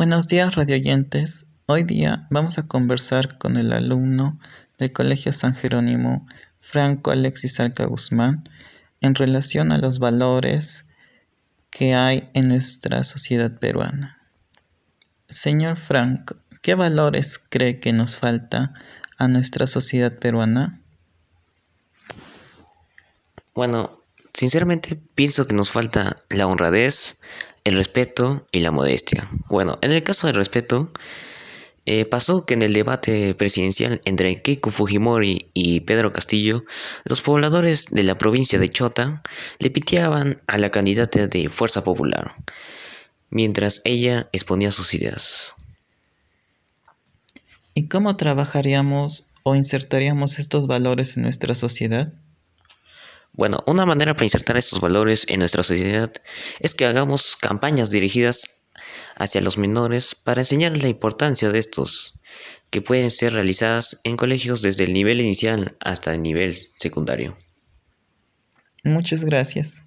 Buenos días, radioyentes. Hoy día vamos a conversar con el alumno del Colegio San Jerónimo, Franco Alexis Alca Guzmán, en relación a los valores que hay en nuestra sociedad peruana. Señor Franco, ¿qué valores cree que nos falta a nuestra sociedad peruana? Bueno, sinceramente pienso que nos falta la honradez, el respeto y la modestia. Bueno, en el caso del respeto, eh, pasó que en el debate presidencial entre Keiko Fujimori y Pedro Castillo, los pobladores de la provincia de Chota le piteaban a la candidata de Fuerza Popular, mientras ella exponía sus ideas. ¿Y cómo trabajaríamos o insertaríamos estos valores en nuestra sociedad? Bueno, una manera para insertar estos valores en nuestra sociedad es que hagamos campañas dirigidas hacia los menores para enseñarles la importancia de estos, que pueden ser realizadas en colegios desde el nivel inicial hasta el nivel secundario. Muchas gracias.